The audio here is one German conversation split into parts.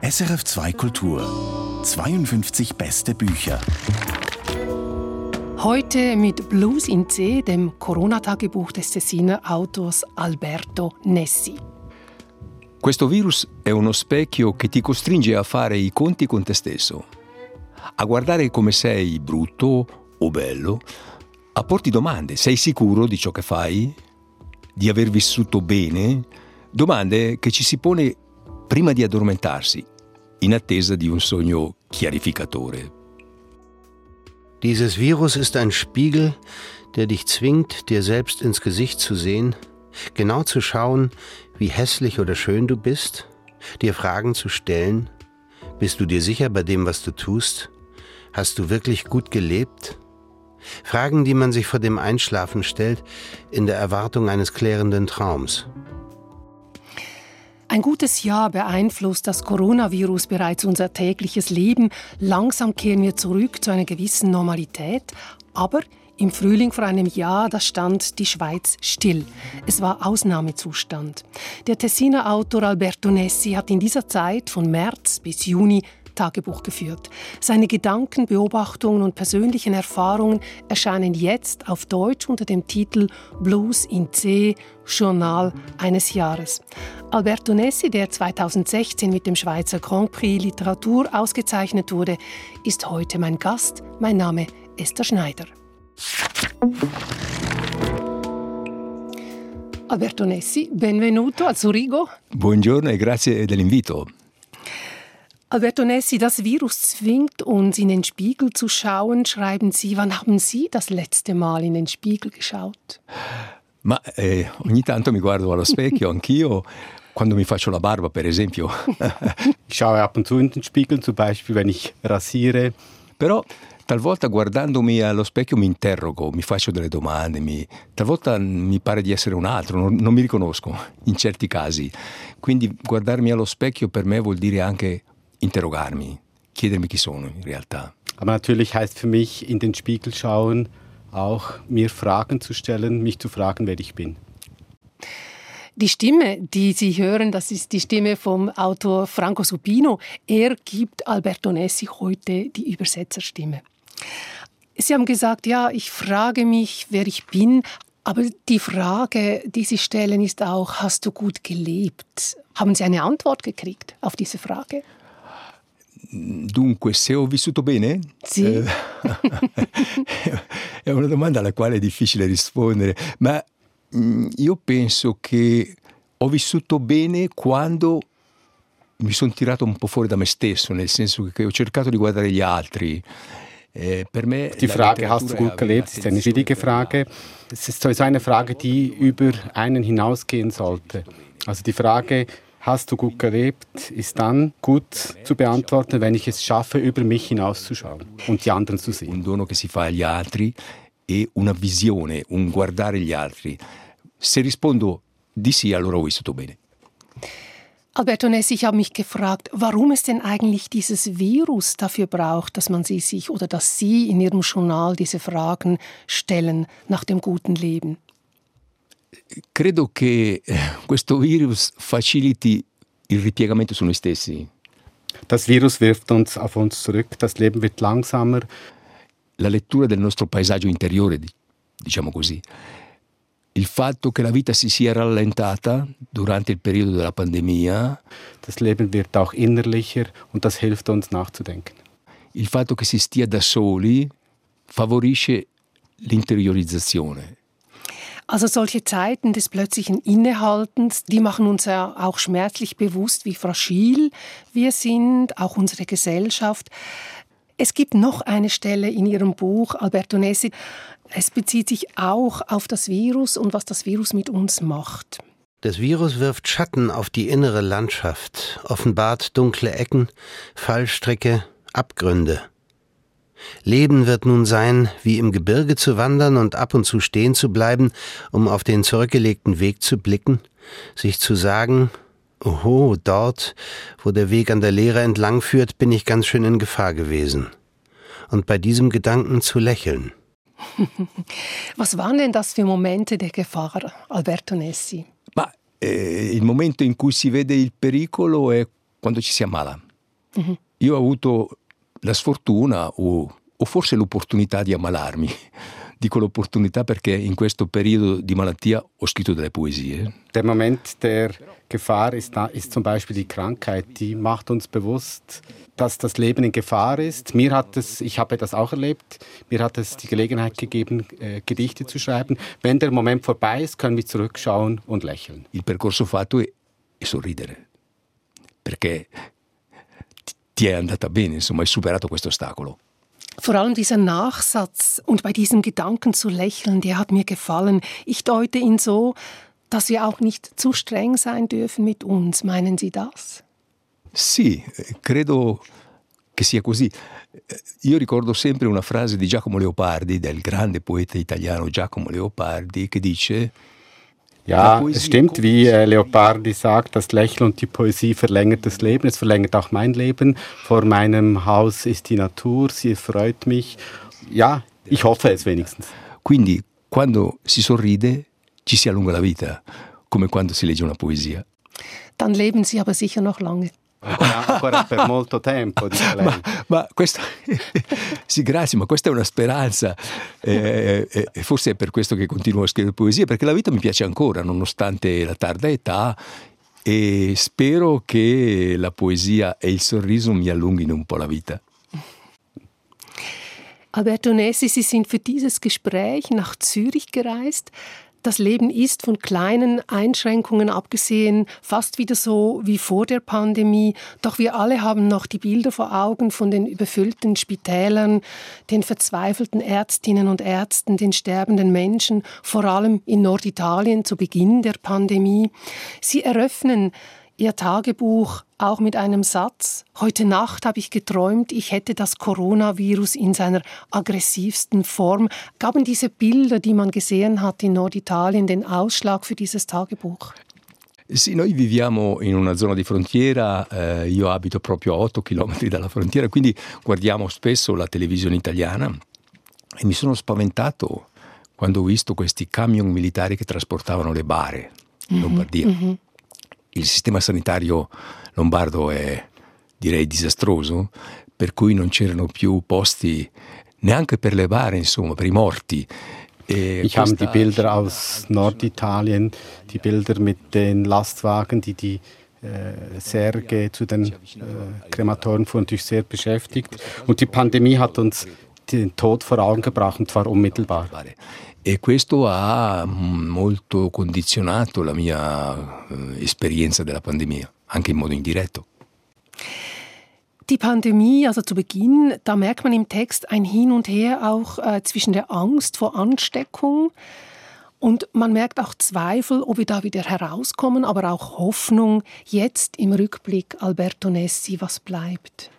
SRF 2 Kultur 52 beste Bücher. Heute mit Blues in C, dem Corona-Tagebuch des Tessiner Autors Alberto Nessi. Questo virus è uno specchio che ti costringe a fare i conti con te stesso, a guardare come sei brutto o bello, a porti domande. Sei sicuro di ciò che fai? Di aver vissuto bene? Domande che ci si pone prima di addormentarsi, in attesa di un sogno chiarificatore. Dieses Virus ist ein Spiegel, der dich zwingt, dir selbst ins Gesicht zu sehen, genau zu schauen, wie hässlich oder schön du bist, dir Fragen zu stellen. Bist du dir sicher bei dem, was du tust? Hast du wirklich gut gelebt? Fragen, die man sich vor dem Einschlafen stellt, in der Erwartung eines klärenden Traums. Ein gutes Jahr beeinflusst das Coronavirus bereits unser tägliches Leben. Langsam kehren wir zurück zu einer gewissen Normalität. Aber im Frühling vor einem Jahr, da stand die Schweiz still. Es war Ausnahmezustand. Der Tessiner Autor Alberto Nessi hat in dieser Zeit von März bis Juni Tagebuch geführt. Seine Gedanken, Beobachtungen und persönlichen Erfahrungen erscheinen jetzt auf Deutsch unter dem Titel Blues in C, Journal eines Jahres. Alberto Nessi, der 2016 mit dem Schweizer Grand Prix Literatur ausgezeichnet wurde, ist heute mein Gast. Mein Name Esther Schneider. Alberto Nessi, benvenuto a Zurigo. Buongiorno e grazie dell'invito. Alberto Nessi, das Virus zwingt uns, in den Spiegel zu schauen, schreiben Sie. Wann haben Sie das letzte Mal in den Spiegel geschaut? Ma eh, ogni tanto mi guardo allo specchio, anch'io, quando mi faccio la barba, per esempio. ich schaue ab und zu in den Spiegel, zum Beispiel, wenn ich rasiere. Però talvolta guardandomi allo specchio mi interrogo, mi faccio delle domande, mi, talvolta mi pare di essere un altro, non, non mi riconosco in certi casi. Quindi guardarmi allo specchio per me vuol dire anche interrogarmi, chiedermi chi sono in realtà. Aber natürlich heißt für mich in den Spiegel schauen auch mir Fragen zu stellen, mich zu fragen, wer ich bin. Die Stimme, die Sie hören, das ist die Stimme vom Autor Franco Supino. Er gibt Alberto Nessi heute die Übersetzerstimme. Sie haben gesagt, ja, ich frage mich, wer ich bin, aber die Frage, die Sie stellen, ist auch, hast du gut gelebt? Haben Sie eine Antwort gekriegt auf diese Frage? Dunque, se ho vissuto bene? Sì. Eh, è una domanda alla quale è difficile rispondere, ma mm, io penso che ho vissuto bene quando mi sono tirato un po' fuori da me stesso, nel senso che ho cercato di guardare gli altri. Eh, per me die Frage, hast du gut gelebt, ist eine schwierige Frage. Es ist sowieso eine Frage, die über einen hinausgehen sollte. Also die Frage, Hast du gut gelebt, ist dann gut zu beantworten, wenn ich es schaffe, über mich hinauszuschauen und die anderen zu sehen. Un dono che si fa agli altri e una visione, un guardare gli altri. Se rispondo di sì, allora ho vissuto bene. Alberto Ness, ich habe mich gefragt, warum es denn eigentlich dieses Virus dafür braucht, dass man sie sich oder dass Sie in Ihrem Journal diese Fragen stellen nach dem guten Leben credo che eh, questo virus faciliti il ripiegamento su noi stessi. Das Virus wirft uns auf uns zurück, das Leben wird langsamer. La lettura del nostro paesaggio interiore, diciamo così. Il fatto che la vita si sia rallentata durante il periodo della pandemia. Das Leben wird auch innerlicher und das hilft uns nachzudenken. Il fatto che si stia da soli favorisce l'interiorizzazione Also solche Zeiten des plötzlichen Innehaltens, die machen uns ja auch schmerzlich bewusst, wie fragil wir sind, auch unsere Gesellschaft. Es gibt noch eine Stelle in Ihrem Buch, Alberto Nessi, es bezieht sich auch auf das Virus und was das Virus mit uns macht. Das Virus wirft Schatten auf die innere Landschaft, offenbart dunkle Ecken, Fallstricke, Abgründe. Leben wird nun sein, wie im Gebirge zu wandern und ab und zu stehen zu bleiben, um auf den zurückgelegten Weg zu blicken, sich zu sagen, Oho, dort, wo der Weg an der Leere entlang führt, bin ich ganz schön in Gefahr gewesen. Und bei diesem Gedanken zu lächeln. Was waren denn das für Momente der Gefahr, Alberto Nessi? Ma eh, il momento in cui si vede il pericolo è quando ci si ammala. Uh-huh. Io ho avuto la sfortuna o, o forse l'opportunità di ammalarmi. Dico l'opportunità perché in questo periodo di malattia ho scritto delle poesie. Der Moment der Gefahr ist, ist zum Beispiel die Krankheit, die macht uns bewusst, dass das Leben in Gefahr ist. Mir hat es, ich habe das auch erlebt, mir hat es die Gelegenheit gegeben, äh, Gedichte zu schreiben. Wenn der Moment vorbei ist, können wir zurückschauen und lächeln. Il percorso fatto è, è sorridere, perché ti è andata bene, insomma, hai superato questo ostacolo. Vor allem dieser Nachsatz und bei diesem Gedanken zu lächeln, der hat mir gefallen. Ich deute ihn so, dass wir auch nicht zu streng sein dürfen mit uns. Meinen Sie das? Sì, credo che sia così. Io ricordo sempre una frase di Giacomo Leopardi, del grande poeta italiano Giacomo Leopardi, che dice Ja, es stimmt, wie äh, Leopardi sagt, das Lächeln und die Poesie verlängert das Leben. Es verlängert auch mein Leben. Vor meinem Haus ist die Natur, sie freut mich. Ja, ich hoffe es wenigstens. Quindi, quando si sorride, ci si allunga la vita, come quando si legge una poesia. Dann leben Sie aber sicher noch lange. Ancora per molto tempo, dice lei. Ma, ma questo, sì, grazie, ma questa è una speranza. Eh, eh, eh, forse è per questo che continuo a scrivere poesie, perché la vita mi piace ancora, nonostante la tarda età, e spero che la poesia e il sorriso mi allunghino un po' la vita. Alberto Nessi, Sie sind für dieses Gespräch nach Zürich gereist. Das Leben ist von kleinen Einschränkungen abgesehen fast wieder so wie vor der Pandemie. Doch wir alle haben noch die Bilder vor Augen von den überfüllten Spitälern, den verzweifelten Ärztinnen und Ärzten, den sterbenden Menschen, vor allem in Norditalien zu Beginn der Pandemie. Sie eröffnen Ihr Tagebuch auch mit einem Satz. Heute Nacht habe ich geträumt, ich hätte das Coronavirus in seiner aggressivsten Form. Gaben diese Bilder, die man gesehen hat in Norditalien, den Ausschlag für dieses Tagebuch? Sì, noi viviamo in una zona di frontiera, eh, io abito proprio a 8 km dalla frontiera, quindi guardiamo spesso la televisione italiana e mi sono spaventato quando ho visto questi camion militari che trasportavano le bare in Lombardia. Mm-hmm il sistema sanitario lombardo è direi disastroso, per cui non c'erano più posti neanche per le bare, insomma, per i morti. E ich habe die Bilder aus Norditalien, die Bilder mit den Lastwagen, die die äh, Särge zu den äh, Krematoren fuhren, natürlich sehr beschäftigt. Und die Pandemie hat uns den Tod vor Augen gebracht, und zwar unmittelbar. E questo ha molto condizionato la mia eh, esperienza della pandemia, anche in modo indiretto. Die Pandemie, also zu Beginn, da merkt man im Text ein Hin und Her auch äh, zwischen der Angst vor Ansteckung und man merkt auch Zweifel, ob wir da wieder herauskommen, aber auch Hoffnung. Jetzt im Rückblick, Alberto Nessi, was bleibt?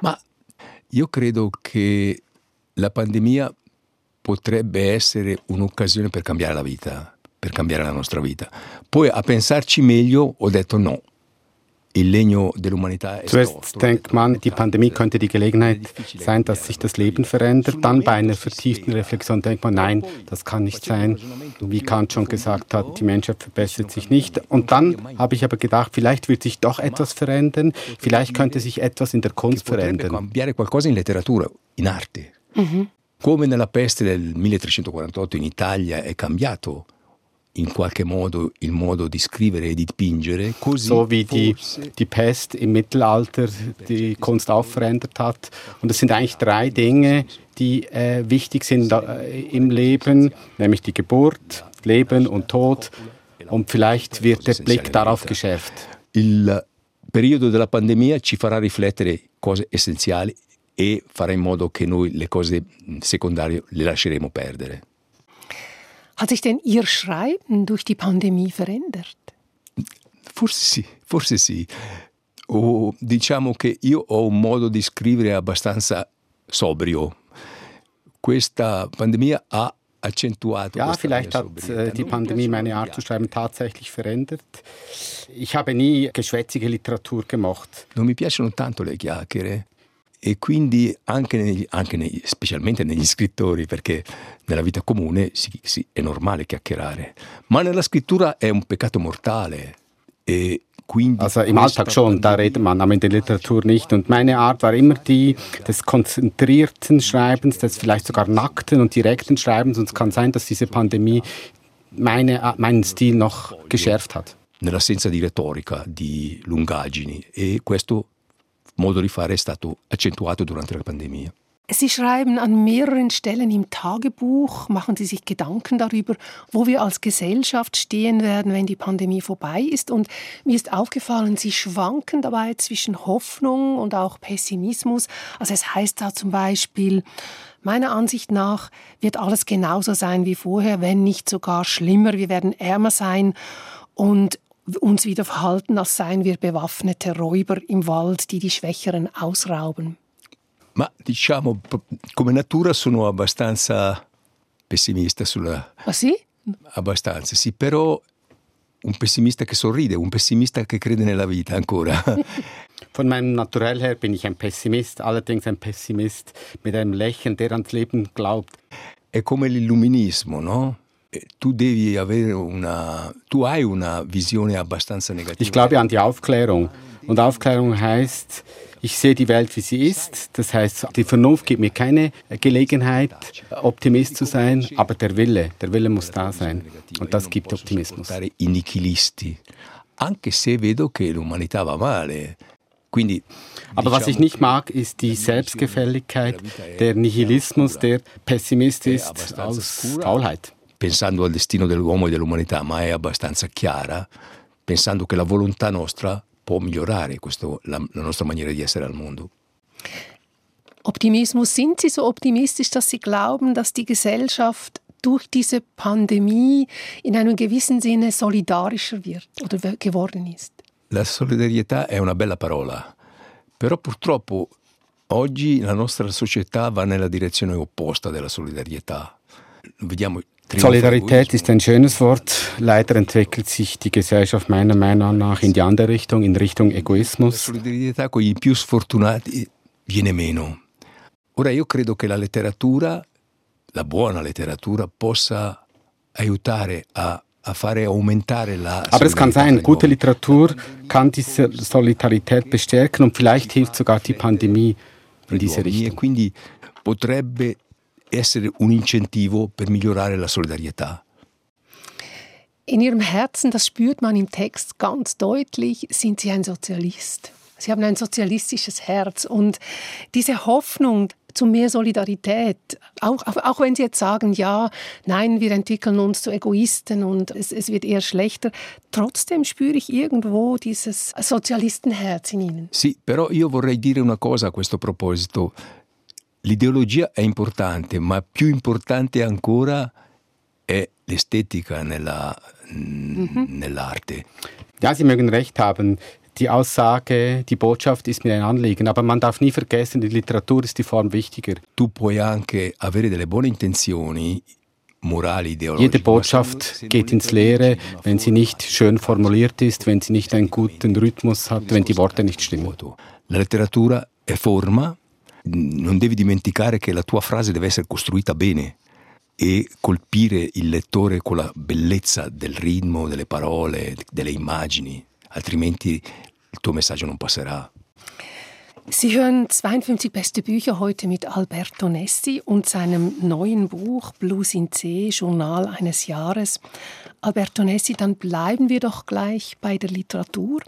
Ma io credo che la pandemia potrebbe essere un'occasione per cambiare la vita, per cambiare la nostra vita. Poi a pensarci meglio ho detto no. Zuerst denkt man, die Pandemie könnte die Gelegenheit sein, dass sich das Leben verändert. Dann bei einer vertieften Reflexion denkt man, nein, das kann nicht sein. Wie Kant schon gesagt hat, die Menschheit verbessert sich nicht. Und dann habe ich aber gedacht, vielleicht wird sich doch etwas verändern. Vielleicht könnte sich etwas in der Kunst verändern. Mhm. Come nella peste del 1348 in Italia è cambiato in qualche modo il modo di scrivere e di dipingere, così so wie die, die Pest im Mittelalter die Kunst auch verändert hat. Und es sind eigentlich drei Dinge, die äh, wichtig sind äh, im Leben, nämlich die Geburt, Leben und Tod. Und vielleicht wird der Blick darauf geschärft. Il periodo della pandemia ci farà riflettere cose essenziali e farà in modo che noi le cose secondarie le lasceremo perdere. Hat sich denn Ihr Schreiben durch die Pandemie verändert? Forse sì, forse sì. O diciamo che io ho un modo di scrivere abbastanza sobrio. Questa pandemia ha accentuato. Ja, vielleicht hat äh, die Pandemie meine Art zu schreiben tatsächlich verändert. Ich habe nie geschwätzige Literatur gemacht. Non mi piacciono tanto le chiacchiere. E quindi anche, negli, anche negli, specialmente negli scrittori, perché nella vita comune sì, sì, è normale chiacchierare, ma nella scrittura è un peccato mortale. E quindi also im Alltag schon, da redet man, aber in der Literatur nicht. Und meine Art war immer die des konzentrierten Schreibens, des vielleicht sogar nackten und direkten Schreibens. Und es kann sein, dass diese Pandemie meine, meinen Stil noch geschärft hat. Nell'assenza di retorica, di lungaggini e questo modo di fare è stato accentuato durante la pandemia. Sie schreiben an mehreren Stellen im Tagebuch, machen Sie sich Gedanken darüber, wo wir als Gesellschaft stehen werden, wenn die Pandemie vorbei ist. Und mir ist aufgefallen, Sie schwanken dabei zwischen Hoffnung und auch Pessimismus. Also es heißt da zum Beispiel, meiner Ansicht nach wird alles genauso sein wie vorher, wenn nicht sogar schlimmer. Wir werden ärmer sein und uns wieder verhalten, als seien wir bewaffnete Räuber im Wald, die die Schwächeren ausrauben. Ma diciamo, come natura sono abbastanza pessimista sulla... Ah sì? Abbastanza, sì, però un pessimista che sorride, un pessimista che crede nella vita ancora. Von meinem Naturell her bin ich ein Pessimist, allerdings ein Pessimist mit einem Lächeln, der ans Leben glaubt. È come l'illuminismo, no? Tu devi avere una, tu hai una visione abbastanza negativa. Ich glaube an die Aufklärung. Und Aufklärung heißt, ich sehe die Welt, wie sie ist. Das heißt, die Vernunft gibt mir keine Gelegenheit, Optimist zu sein, aber der Wille, der Wille muss da sein. Und das gibt Optimismus. I nichilisti, anche se vedo che l'umanità va male. Quindi, aber was ich nicht mag, ist die Selbstgefälligkeit, der Nihilismus, der Pessimist ist aus Faulheit. Pensando al destino dell'uomo e dell'umanità, ma è abbastanza chiara, pensando che la volontà nostra può migliorare questo, la, la nostra maniera di essere al mondo. Optimismus, sind Sie so optimistisch, dass Sie glauben, dass die Gesellschaft durch diese Pandemie in einem gewissen Sinne solidarischer wird oder geworden ist? La solidarietà è una bella parola, però purtroppo oggi la nostra società va nella direzione opposta della solidarietà. Vediamo Solidarität ist ein schönes Wort. Leider entwickelt sich die Gesellschaft meiner Meinung nach in die andere Richtung, in Richtung Egoismus. La solidarietà con i più sfortunati viene meno. Ora io credo che la letteratura, la buona letteratura, possa aiutare a a fare aumentare la Aber es kann sein, gute Literatur kann diese Solidarität bestärken und vielleicht hilft sogar die Pandemie in diese Richtung. Quindi potrebbe essere un incentivo per migliorare la solidarietà. In Ihrem Herzen, das spürt man im Text ganz deutlich, sind Sie ein Sozialist. Sie haben ein sozialistisches Herz und diese Hoffnung zu mehr Solidarität, auch, auch wenn Sie jetzt sagen, ja, nein, wir entwickeln uns zu Egoisten und es, es wird eher schlechter, trotzdem spüre ich irgendwo dieses Sozialistenherz in Ihnen. Sì, però io vorrei dire una cosa a questo proposito. L'ideologia è importante, ma più importante ancora è l'estetica nella, mhm. nell'arte. Ja, Sie mögen recht haben. Die Aussage, die Botschaft ist mir ein Anliegen, aber man darf nie vergessen, die Literatur ist die Form wichtiger. Tu puoi anche avere delle buone intenzioni, morali, ideologiche. Jede Botschaft geht ins Leere, wenn sie nicht schön formuliert ist, wenn sie nicht einen guten Rhythmus hat, wenn die Worte nicht stimmen. La letteratura è forma, non devi dimenticare che la tua frase deve essere costruita bene e colpire il lettore con la bellezza del ritmo, delle parole, delle immagini, altrimenti il tuo messaggio non passerà. Sie hören 52 beste Bücher heute mit Alberto Nessi und seinem neuen Buch Blues in C, Journal eines Jahres. Alberto Nessi, dann bleiben wir doch gleich bei der Literatur.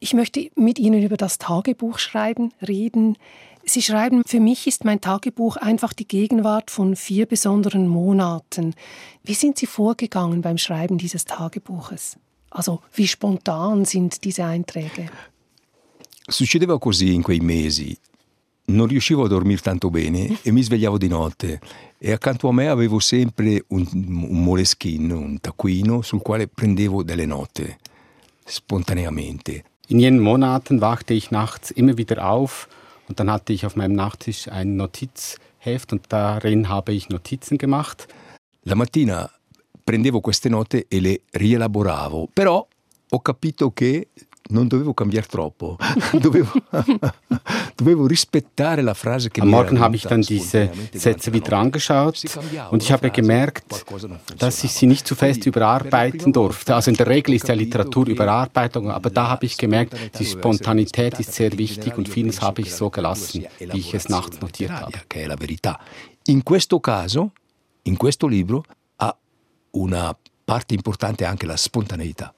Ich möchte mit Ihnen über das Tagebuchschreiben reden. Sie schreiben, für mich ist mein Tagebuch einfach die Gegenwart von vier besonderen Monaten. Wie sind Sie vorgegangen beim Schreiben dieses Tagebuches? Also wie spontan sind diese Einträge? Succedeva così in quei mesi. Non riuscivo a dormire tanto bene e mi svegliavo di notte e accanto a me avevo sempre un, un moleskin, un taccuino sul quale prendevo delle note, spontaneamente. In jenen Monaten wachte ich nachts immer wieder auf und dann hatte ich auf meinem Nachttisch ein Notizheft und darin habe ich Notizen gemacht. La mattina prendevo queste note e le rielaboravo, però ho capito che non dovevo cambiare troppo. dovevo, dovevo rispettare la frase che Am Morgen habe ich dann diese Sätze wieder angeschaut und ich habe gemerkt, dass ich sie nicht zu fest überarbeiten durfte. Also in der Regel ist ja Literatur Überarbeitung, aber da habe ich gemerkt, die Spontanität ist sehr wichtig und vieles habe ich so gelassen, wie ich es nachts notiert habe. In questo caso, in questo libro, ha una parte importante anche la spontaneità.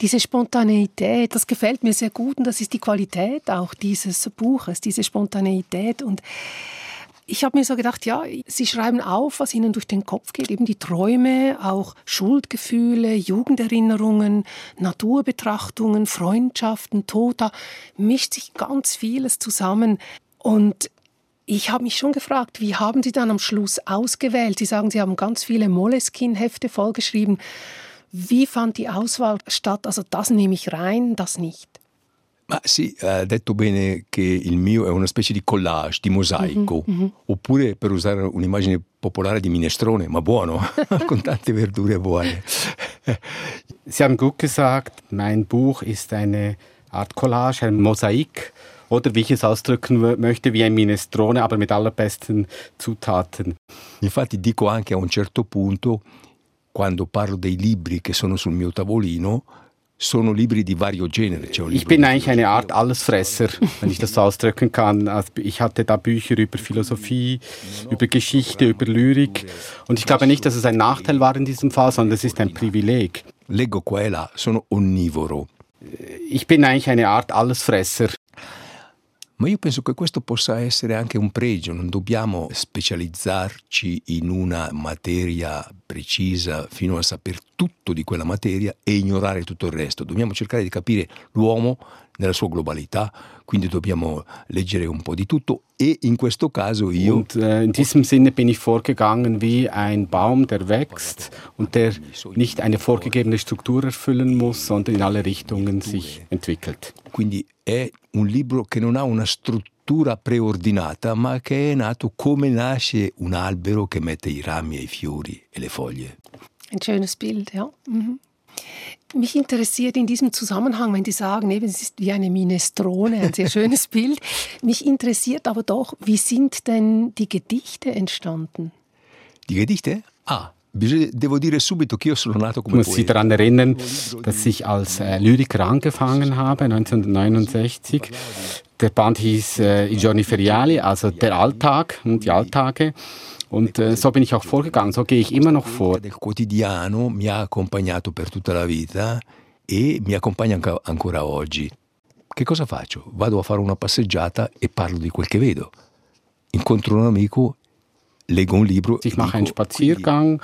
Diese Spontaneität, das gefällt mir sehr gut und das ist die Qualität auch dieses Buches, diese Spontaneität. Und ich habe mir so gedacht, ja, Sie schreiben auf, was Ihnen durch den Kopf geht, eben die Träume, auch Schuldgefühle, Jugenderinnerungen, Naturbetrachtungen, Freundschaften, Tod, da mischt sich ganz vieles zusammen. Und ich habe mich schon gefragt, wie haben Sie dann am Schluss ausgewählt? Sie sagen, Sie haben ganz viele Moleskin-Hefte vollgeschrieben. Wie fand die Auswahl statt? Also das nehme ich rein, das nicht. Ma sì, ha detto bene che il mio è una specie di collage, di mosaico, mm-hmm, mm-hmm. oppure per usare un'immagine popolare di minestrone, ma buono, con tante verdure buone. Sie haben gut gesagt, mein Buch ist eine Art Collage, ein Mosaik oder wie ich es ausdrücken möchte, wie ein Minestrone, aber mit allerbesten Zutaten. Infatti dico anche a un certo punto, quando parlo dei libri che sono sul mio tavolino, sono libri di vario genere. Ich bin eigentlich eine Art Allesfresser, wenn ich das ausdrücken kann. Also ich hatte da Bücher über Philosophie, über Geschichte, über Lyrik. Und ich glaube nicht, dass es ein Nachteil war in diesem Fall, sondern es ist ein Privileg. Leggo qua e là, sono onnivoro. Ich bin eigentlich eine Art Allesfresser. Ma io penso che questo possa essere anche un pregio, non dobbiamo specializzarci in una materia precisa fino a sapere tutto di quella materia e ignorare tutto il resto. Dobbiamo cercare di capire l'uomo nella sua globalità, quindi dobbiamo leggere un po' di tutto e in questo caso io... Und äh, in diesem Sinne bin ich vorgegangen wie ein Baum, der wächst und der nicht eine vorgegebene Struktur erfüllen muss, sondern in alle Richtungen sich entwickelt. Quindi è un libro che non ha una struttura preordinata, ma che è nato come nasce un albero che mette i rami e i fiori e le foglie. Ein schönes Bild, ja. Mhm. Mich interessiert in diesem Zusammenhang, wenn Sie sagen, eben, es ist wie eine Minestrone, ein sehr schönes Bild. Mich interessiert aber doch, wie sind denn die Gedichte entstanden? Die Gedichte? Ah, Devo dire subito che io sono nato come Ich muss Sie daran erinnern, dass ich als äh, Lyriker angefangen habe, 1969. Der Band hieß äh, I giorni feriali, also der Alltag, die Alltage. Und äh, so bin ich auch vorgegangen, so gehe ich immer noch vor. Il quotidiano mi ha accompagnato per tutta la vita e mi accompagna ancora oggi. Che cosa faccio? Vado a fare una passeggiata e parlo di quel che vedo. Incontro un amico Ich mache einen Spaziergang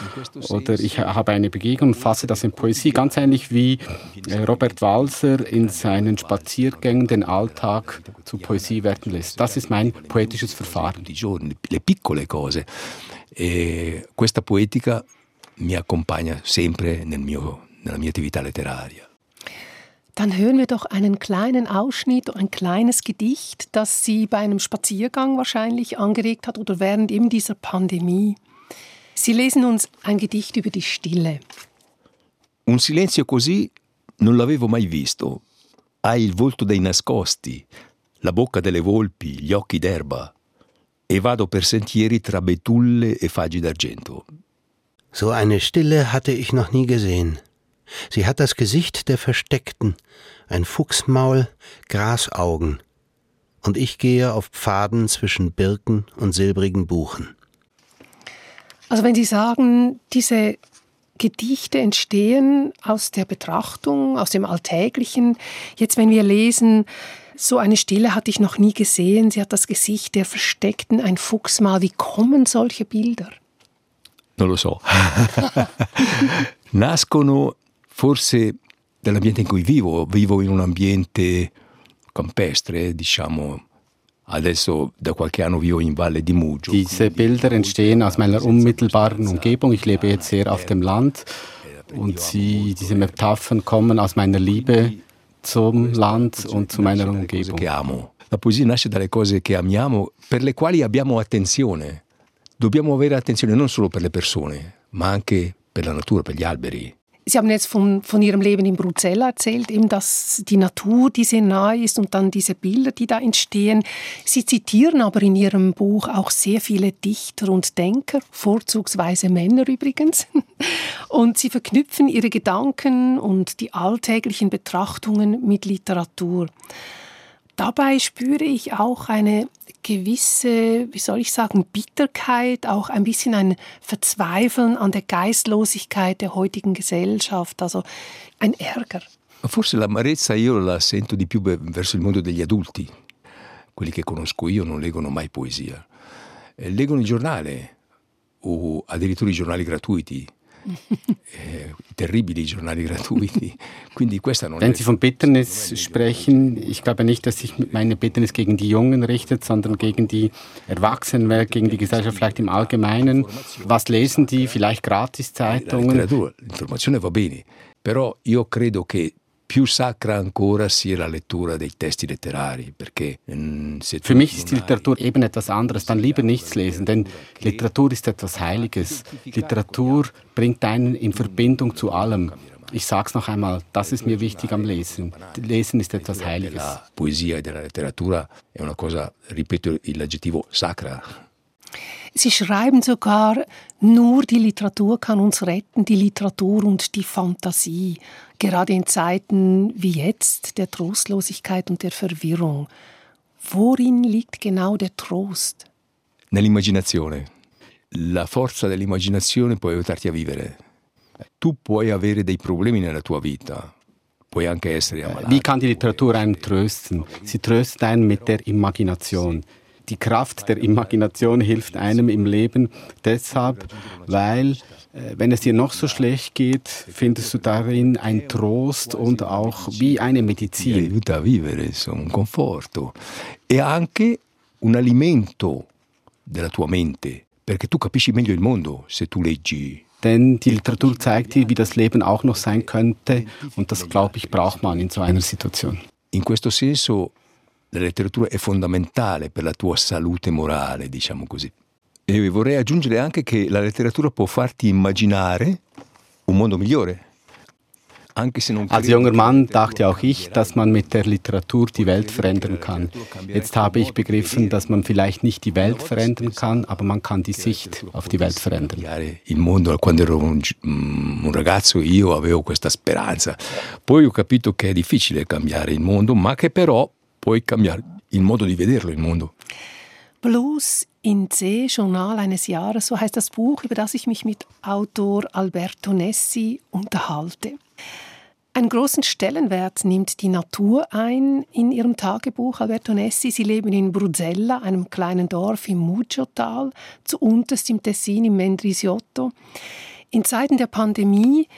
oder ich habe eine Begegnung und fasse das in Poesie, ganz ähnlich wie äh, Robert Walser in seinen Spaziergängen den Alltag zu Poesie werden lässt. Das ist mein poetisches Verfahren. Le piccole cose. E questa poetica mi accompagna sempre nella mia attività letteraria. Dann hören wir doch einen kleinen Ausschnitt, ein kleines Gedicht, das Sie bei einem Spaziergang wahrscheinlich angeregt hat oder während eben dieser Pandemie. Sie lesen uns ein Gedicht über die Stille. Un silenzio così non l'avevo mai visto. Hai il volto dei nascosti, la bocca delle volpi, gli occhi d'erba. E vado per sentieri tra betulle e faggi d'argento. So eine Stille hatte ich noch nie gesehen. Sie hat das Gesicht der Versteckten, ein Fuchsmaul, Grasaugen, und ich gehe auf Pfaden zwischen Birken und silbrigen Buchen. Also wenn Sie sagen, diese Gedichte entstehen aus der Betrachtung, aus dem Alltäglichen. Jetzt, wenn wir lesen, so eine Stille hatte ich noch nie gesehen, sie hat das Gesicht der Versteckten, ein Fuchsmal. Wie kommen solche Bilder? Lo so. Nascono forse dell'ambiente in cui vivo, vivo in un ambiente campestre, diciamo. Adesso da qualche anno vivo in Valle di Mugio. Diese Bilder entstehen aus meiner unmittelbaren Umgebung. Ich lebe jetzt sehr auf dem Land und sie, diese Metaphern kommen aus meiner Liebe zum Land und zu meiner Umgebung. La poesia nasce dalle cose che amiamo, per le quali abbiamo attenzione. Dobbiamo avere attenzione non solo per le persone, ma anche per la natura, per gli alberi. Sie haben jetzt von, von Ihrem Leben in Bruxelles erzählt, eben, dass die Natur, die sehr nahe ist und dann diese Bilder, die da entstehen. Sie zitieren aber in Ihrem Buch auch sehr viele Dichter und Denker, vorzugsweise Männer übrigens. Und Sie verknüpfen Ihre Gedanken und die alltäglichen Betrachtungen mit Literatur. Dabei spüre ich auch eine gewisse, wie soll ich sagen, Bitterkeit, auch ein bisschen ein Verzweifeln an der Geistlosigkeit der heutigen Gesellschaft, also ein Ärger. Forse l'amarezza io la sento di più verso il mondo degli adulti. Quelli che conosco io non leggono mai poesia. Eh, leggono il giornale o addirittura i giornali gratuiti äh, terribili giornali gratuiti. Quindi questa non Wenn Sie von Bitternis sprechen, ich glaube nicht, dass sich meine Bitternis gegen die Jungen richtet, sondern gegen die Erwachsenen, gegen die Gesellschaft vielleicht im Allgemeinen. Was lesen die? Vielleicht Gratiszeitungen? L'informazione va bene, però io credo che più sacra ancora sia la lettura dei testi letterari, perché mm, Für mich ist die Literatur eben etwas anderes, dann lieber nichts lesen, denn Literatur ist etwas Heiliges. Literatur bringt einen in Verbindung zu allem. Ich sage es noch einmal, das ist mir wichtig am Lesen. Lesen ist etwas Heiliges. La poesia e della letteratura è una cosa, ripeto l'aggettivo sacra. Sie schreiben sogar, nur die Literatur kann uns retten, die Literatur und die Fantasie, gerade in Zeiten wie jetzt der Trostlosigkeit und der Verwirrung. Worin liegt genau der Trost? Nell'immaginazione. La forza dell'immaginazione può aiutarti a vivere. Tu puoi avere dei problemi nella tua vita, puoi anche essere ammalato. Wie kann die Literatur einen trösten? Sie tröstet einen mit der Imagination die Kraft der Imagination hilft einem im Leben deshalb, weil äh, wenn es dir noch so schlecht geht, findest du darin ein Trost und auch wie eine Medizin. Aiuta a vivere, un conforto e anche un alimento della tua mente, perché tu capisci meglio il mondo se tu leggi denn die Literatur zeigt dir, wie das Leben auch noch sein könnte und das, glaube ich, braucht man in so einer Situation. In questo senso la letteratura è fondamentale per la tua salute morale, diciamo così. E vorrei aggiungere anche che la letteratura può farti immaginare un mondo migliore. Als junger Mann dachte auch ich, dass man mit der Literatur die Welt verändern kann. Jetzt habe ich begriffen, dass man vielleicht nicht die Welt verändern kann, aber man kann die Sicht auf die Welt verändern. Il mondo, quando ero un, un ragazzo, io avevo questa speranza. Poi ho capito che è difficile cambiare il mondo, ma che però puoi cambiare il modo di vederlo, il mondo. Blues in C, Journal eines Jahres, so heißt das Buch, über das ich mich mit Autor Alberto Nessi unterhalte. Einen großen Stellenwert nimmt die Natur ein in ihrem Tagebuch Alberto Nessi. Sie leben in Bruzella, einem kleinen Dorf im Muggiotal, zu unterst im Tessin im Mendrisiotto. In Zeiten der Pandemie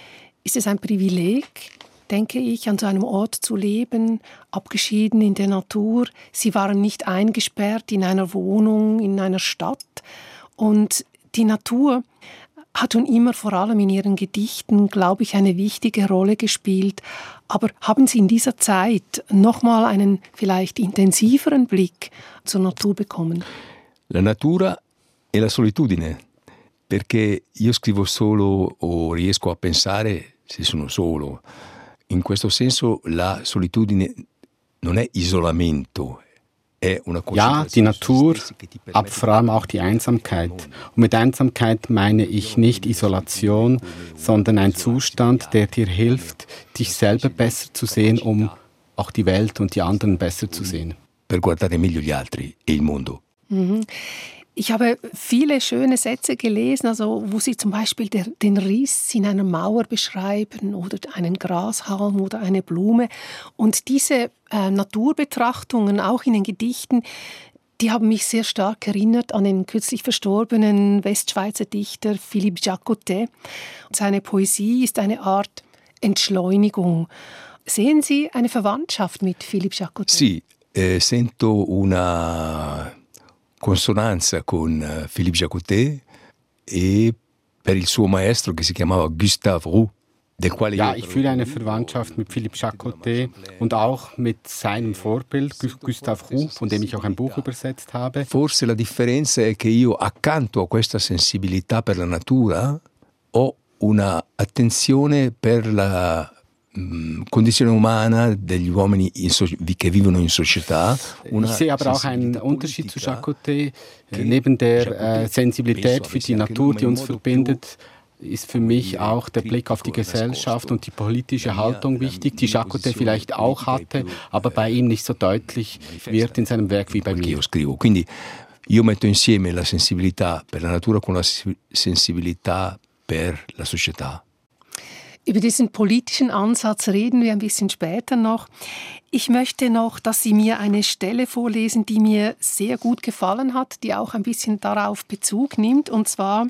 ist es ein Privileg, denke ich, an so einem Ort zu leben, abgeschieden in der Natur. Sie waren nicht eingesperrt in einer Wohnung, in einer Stadt. Und die Natur hat schon immer vor allem in ihren Gedichten, glaube ich, eine wichtige Rolle gespielt. Aber haben Sie in dieser Zeit nochmal einen vielleicht intensiveren Blick zur Natur bekommen? La natura e la solitudine, perché io scrivo solo o riesco a pensare se sono solo. In questo senso la solitudine non è isolamento, ja, die Natur, aber vor allem auch die Einsamkeit. Und mit Einsamkeit meine ich nicht Isolation, sondern ein Zustand, der dir hilft, dich selber besser zu sehen, um auch die Welt und die anderen besser zu sehen. Per guardare meglio gli altri e il mondo. Ich habe viele schöne Sätze gelesen, also wo Sie zum Beispiel der, den Riss in einer Mauer beschreiben oder einen Grashalm oder eine Blume. Und diese äh, Naturbetrachtungen, auch in den Gedichten, die haben mich sehr stark erinnert an den kürzlich verstorbenen Westschweizer Dichter Philippe Jacotet. Seine Poesie ist eine Art Entschleunigung. Sehen Sie eine Verwandtschaft mit Philippe Jacotet? Sì, eh, sento una consonanza con eh, Philippe Jacotet e per il suo maestro che si chiamava Gustave Roux. Ja, ich fühle eine Verwandtschaft mit Philippe Jacotet und auch mit seinem Vorbild Gustave Roux, von dem ich auch ein Buch übersetzt habe. Forse la differenza è che io accanto a questa sensibilità per la natura ho una attenzione per la condizione umana degli uomini so che vivono in società. Ich sehe aber auch einen Unterschied zu Chacoté. Neben der äh, Sensibilität für die Natur, die uns verbindet, ist für mich auch der Blick auf die Gesellschaft und die politische Haltung wichtig, die Chacoté vielleicht auch hatte, aber bei ihm nicht so deutlich wird in seinem Werk wie bei mir. Io metto insieme la sensibilità per la natura con la sensibilità per la società. Über diesen politischen Ansatz reden wir ein bisschen später noch. Ich möchte noch, dass Sie mir eine Stelle vorlesen, die mir sehr gut gefallen hat, die auch ein bisschen darauf Bezug nimmt. Und zwar,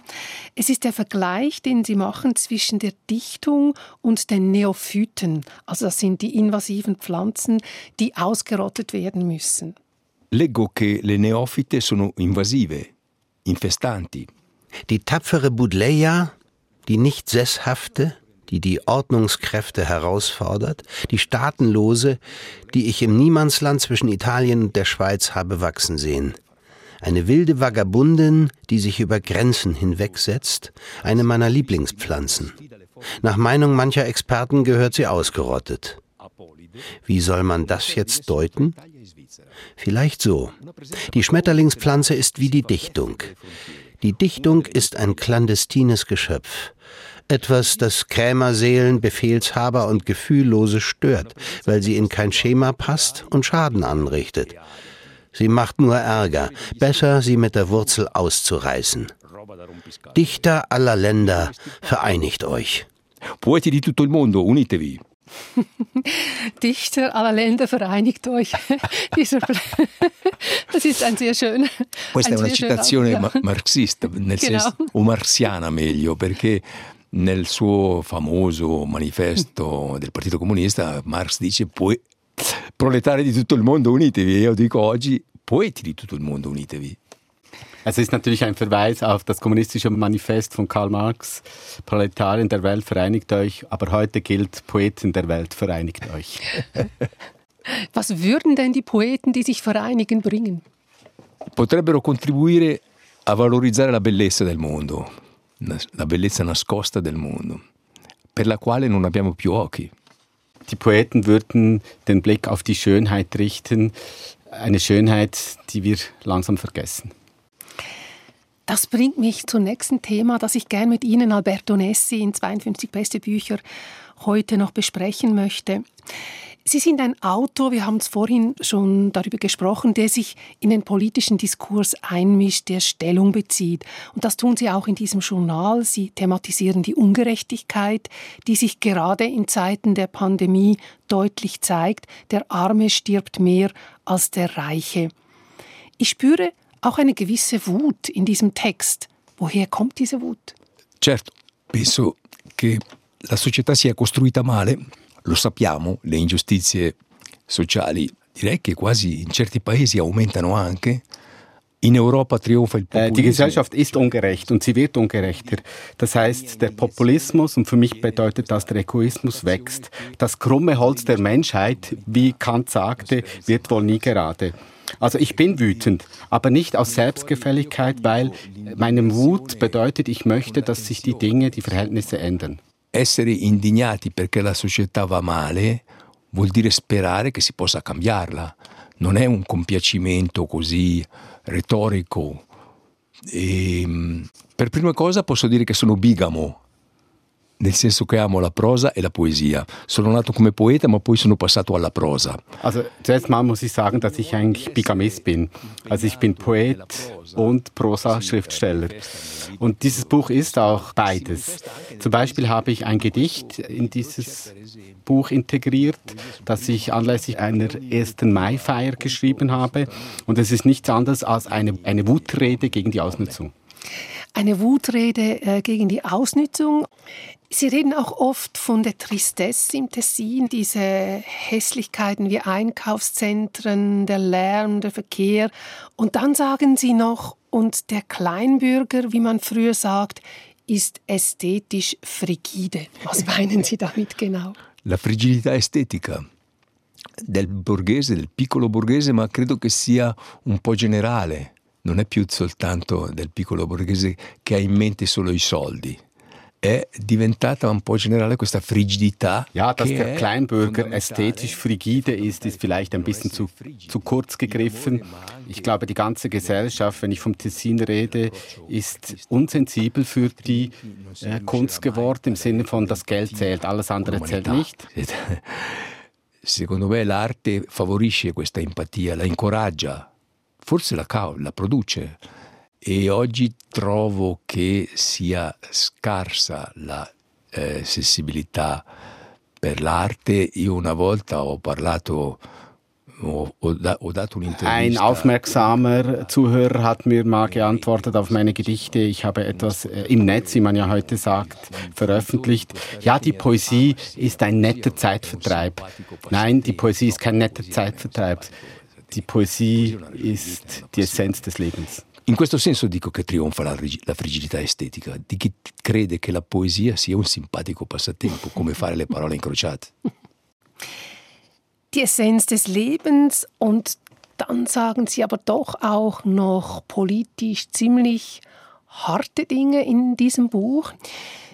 es ist der Vergleich, den Sie machen zwischen der Dichtung und den Neophyten. Also das sind die invasiven Pflanzen, die ausgerottet werden müssen. Leggo che le neofite sono invasive, infestanti. Die tapfere Budleia, die nicht sesshafte, die die Ordnungskräfte herausfordert, die Staatenlose, die ich im Niemandsland zwischen Italien und der Schweiz habe wachsen sehen. Eine wilde Vagabundin, die sich über Grenzen hinwegsetzt, eine meiner Lieblingspflanzen. Nach Meinung mancher Experten gehört sie ausgerottet. Wie soll man das jetzt deuten? Vielleicht so. Die Schmetterlingspflanze ist wie die Dichtung. Die Dichtung ist ein clandestines Geschöpf. Etwas, das Krämerseelen, Befehlshaber und Gefühllose stört, weil sie in kein Schema passt und Schaden anrichtet. Sie macht nur Ärger. Besser, sie mit der Wurzel auszureißen. Dichter aller Länder, vereinigt euch. Poeti di tutto il mondo, unitevi. Dichter aller Länder, vereinigt euch. das ist ein sehr schöner. Questa è una citazione marxista, nel genau. senso, o marziana meglio, perché nel suo famoso manifesto del Partito Comunista Marx dice poi proletari di tutto il mondo unitevi e io dico oggi poeti di tutto il mondo unitevi. Es ist natürlich ein Verweis auf das kommunistische Manifest von Karl Marx, Proletarien der Welt vereinigt euch, aber heute gilt, Poeten der Welt vereinigt euch. Was würden denn die Poeten, die sich vereinigen, bringen? Potrebbero contribuire a valorizzare la bellezza del mondo, la bellezza nascosta del mondo, per la quale non abbiamo più occhi. Die Poeten würden den Blick auf die Schönheit richten, eine Schönheit, die wir langsam vergessen. Das bringt mich zum nächsten Thema, das ich gerne mit Ihnen, Alberto Nessi, in 52 beste Bücher heute noch besprechen möchte. Sie sind ein Autor, wir haben es vorhin schon darüber gesprochen, der sich in den politischen Diskurs einmischt, der Stellung bezieht. Und das tun Sie auch in diesem Journal. Sie thematisieren die Ungerechtigkeit, die sich gerade in Zeiten der Pandemie deutlich zeigt. Der Arme stirbt mehr als der Reiche. Ich spüre auch eine gewisse Wut in diesem Text. Woher kommt diese Wut? Certo, penso che la società sia costruita male Lo sappiamo, le ingiustizie sociali direi che quasi in certi paesi aumentano anche. In Europa trionfa il Populismus. Die Gesellschaft ist ungerecht und sie wird ungerechter. Das heißt, der Populismus, und für mich bedeutet das, der Egoismus wächst. Das krumme Holz der Menschheit, wie Kant sagte, wird wohl nie gerade. Also ich bin wütend, aber nicht aus Selbstgefälligkeit, weil meine Wut bedeutet, ich möchte, dass sich die Dinge, die Verhältnisse ändern. Essere indignati perché la società va male vuol dire sperare che si possa cambiarla. Non è un compiacimento così retorico. E, ehm, per prima cosa posso dire che sono bigamo, nel senso che amo la prosa e la poesia. Sono nato come Poeta, ma poi sono passato alla prosa. Also zuerst mal muss ich sagen, dass ich eigentlich Bigamist bin. Also ich bin Poet und Prosa-Schriftsteller. Und dieses Buch ist auch beides. Zum Beispiel habe ich ein Gedicht in dieses Buch integriert, das ich anlässlich einer 1. Mai-Feier geschrieben habe. Und es ist nichts anderes als eine, eine Wutrede gegen die Ausnutzung. Eine Wutrede äh, gegen die Ausnutzung. Sie reden auch oft von der Tristesse im Tessin, diese Hässlichkeiten wie Einkaufszentren, der Lärm, der Verkehr. Und dann sagen Sie noch, und der Kleinbürger, wie man früher sagt, ist ästhetisch frigide. Was meinen Sie damit genau? La frigidità estetica del borghese, del piccolo borghese, ma credo che sia un po' generale. Non è più soltanto del piccolo borghese che ha in mente solo i soldi è diventata un po' generale questa frigidità. Ja, dass der Kleinbürger ästhetisch frigide ist, ist vielleicht ein bisschen zu, zu kurz gegriffen. Ich glaube, die ganze Gesellschaft, wenn ich vom Tessin rede, ist unsensibel für die äh, Kunst geworden, im Sinne von das Geld zählt, alles andere zählt nicht. Secondo me l'arte favorisce questa empatia, la incoraggia, forse la, la produce. e oggi trovo che sia scarsa la eh, sensibilità per l'arte. Io una volta ho parlato Ein aufmerksamer Zuhörer hat mir mal geantwortet auf meine Gedichte. Ich habe etwas äh, im Netz, wie man ja heute sagt, veröffentlicht. Ja, die Poesie ist ein netter Zeitvertreib. Nein, die Poesie ist kein netter Zeitvertreib. Die Poesie ist die Essenz des Lebens. In questo senso dico che trionfa la, la, frigidità estetica di chi crede che la poesia sia un simpatico passatempo, come fare le parole incrociate. Die Essenz des Lebens und dann sagen Sie aber doch auch noch politisch ziemlich harte Dinge in diesem Buch.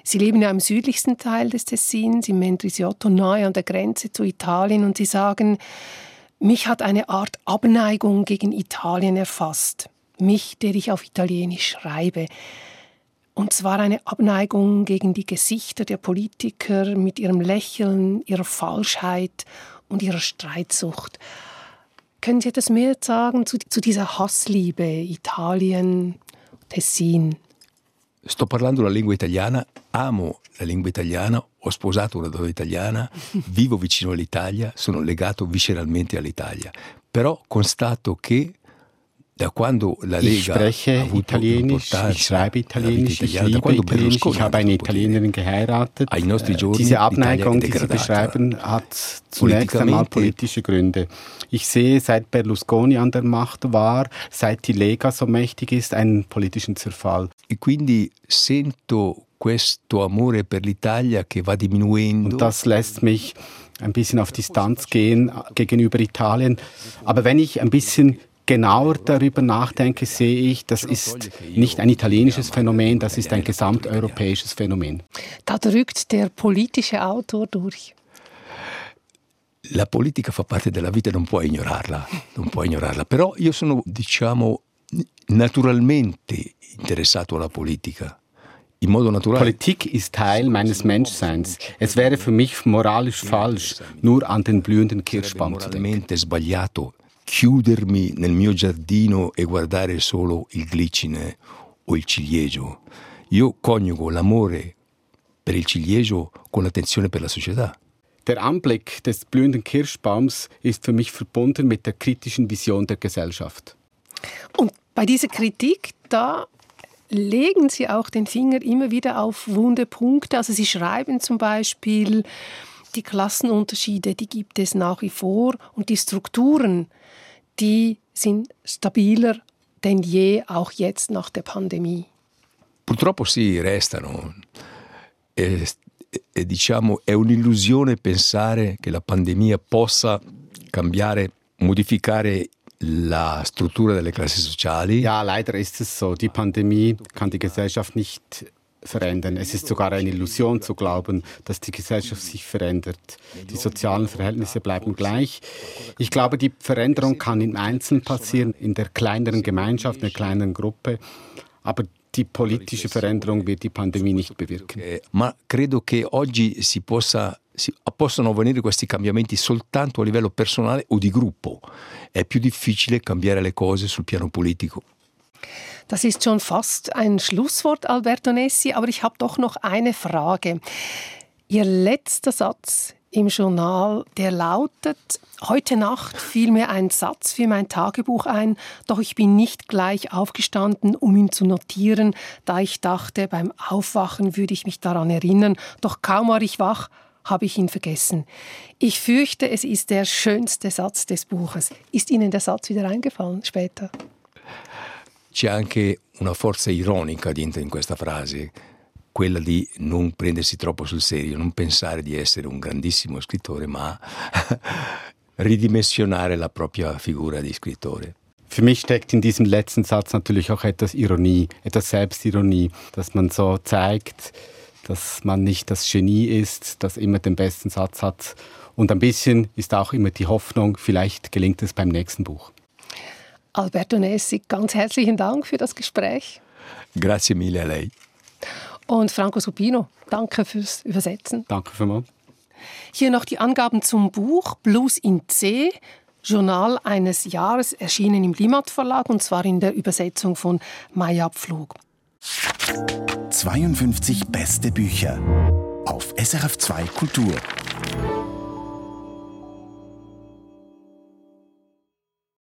Sie leben ja im südlichsten Teil des Tessins, im Mendrisiotto, nahe an der Grenze zu Italien, und Sie sagen, mich hat eine Art Abneigung gegen Italien erfasst mich, der ich auf Italienisch schreibe. Und zwar eine Abneigung gegen die Gesichter der Politiker mit ihrem Lächeln, ihrer Falschheit und ihrer Streitsucht. Können Sie etwas mehr sagen zu, zu dieser Hassliebe Italien, Tessin? Sto parlando la lingua italiana, amo la lingua italiana, ho sposato una donna italiana, vivo vicino all'Italia, sono legato visceralmente all'Italia. Però constato che Da quando la Lega ich spreche Italienisch, ich schreibe Italienisch, ich liebe Italienisch, ich habe eine Italienerin geheiratet. Äh, diese Abneigung, die Sie beschreiben, hat zunächst einmal politische Gründe. Ich sehe, seit Berlusconi an der Macht war, seit die Lega so mächtig ist, einen politischen Zerfall. E quindi sento questo amore per l'Italia che va diminuendo. Und das lässt mich ein bisschen auf Distanz gehen gegenüber Italien. Aber wenn ich ein bisschen genauer darüber nachdenke, sehe ich, das ist nicht ein italienisches Phänomen, das ist ein gesamteuropäisches Phänomen. Da drückt der politische Autor durch. La politica fa parte della vita, non puoi ignorarla, non puoi ignorarla. Però io sono, diciamo, naturalmente interessato alla politica. In modo naturale. Politik ist Teil meines Menschseins. Es wäre für mich moralisch falsch, nur an den blühenden Kirschbaum zu denken. sbagliato chiudermi nel mio giardino e guardare solo il glicine o il ciliegio. Io coniugo l'amore per il ciliegio con l'attenzione per la società. Der Anblick des blühenden Kirschbaums ist für mich verbunden mit der kritischen Vision der Gesellschaft. Und bei dieser Kritik, da legen Sie auch den Finger immer wieder auf wunde Punkte. Also Sie schreiben zum Beispiel, die Klassenunterschiede, die gibt es nach wie vor und die Strukturen, die sind stabiler denn je, auch jetzt nach der Pandemie. Purtroppo sì, restano. E, e diciamo, è un'illusione pensare che la pandemia possa cambiare, modificare la struttura delle classi sociali. Ja, leider ist es so. Die Pandemie kann die Gesellschaft nicht verändern. Es ist sogar eine Illusion zu glauben, dass die Gesellschaft sich verändert. Die sozialen Verhältnisse bleiben gleich. Ich glaube, die Veränderung kann im Einzelnen passieren, in der kleineren Gemeinschaft, in der kleineren Gruppe. Aber die politische Veränderung wird die Pandemie nicht bewirken. Ma credo che oggi si possa si, possono avvenire questi cambiamenti soltanto a livello personale o di gruppo. È più difficile cambiare le cose sul piano politico. Das ist schon fast ein Schlusswort, Alberto Nessi, aber ich habe doch noch eine Frage. Ihr letzter Satz im Journal, der lautet, heute Nacht fiel mir ein Satz für mein Tagebuch ein, doch ich bin nicht gleich aufgestanden, um ihn zu notieren, da ich dachte, beim Aufwachen würde ich mich daran erinnern, doch kaum war ich wach, habe ich ihn vergessen. Ich fürchte, es ist der schönste Satz des Buches. Ist Ihnen der Satz wieder eingefallen später? c'è anche una forza ironica dentro in questa frase, quella di non prendersi troppo sul serio, non pensare di essere un grandissimo scrittore, ma ridimensionare la propria Figur di scrittore. Für mich steckt in diesem letzten Satz natürlich auch etwas Ironie, etwas Selbstironie, dass man so zeigt, dass man nicht das Genie ist, das immer den besten Satz hat. Und ein bisschen ist auch immer die Hoffnung, vielleicht gelingt es beim nächsten Buch. Alberto Nessi, ganz herzlichen Dank für das Gespräch. Grazie mille a lei. Und Franco Supino, danke fürs Übersetzen. Danke vielmals. Hier noch die Angaben zum Buch Blues in C, Journal eines Jahres, erschienen im Limat Verlag und zwar in der Übersetzung von Maya Pflug. 52 beste Bücher auf SRF2 Kultur.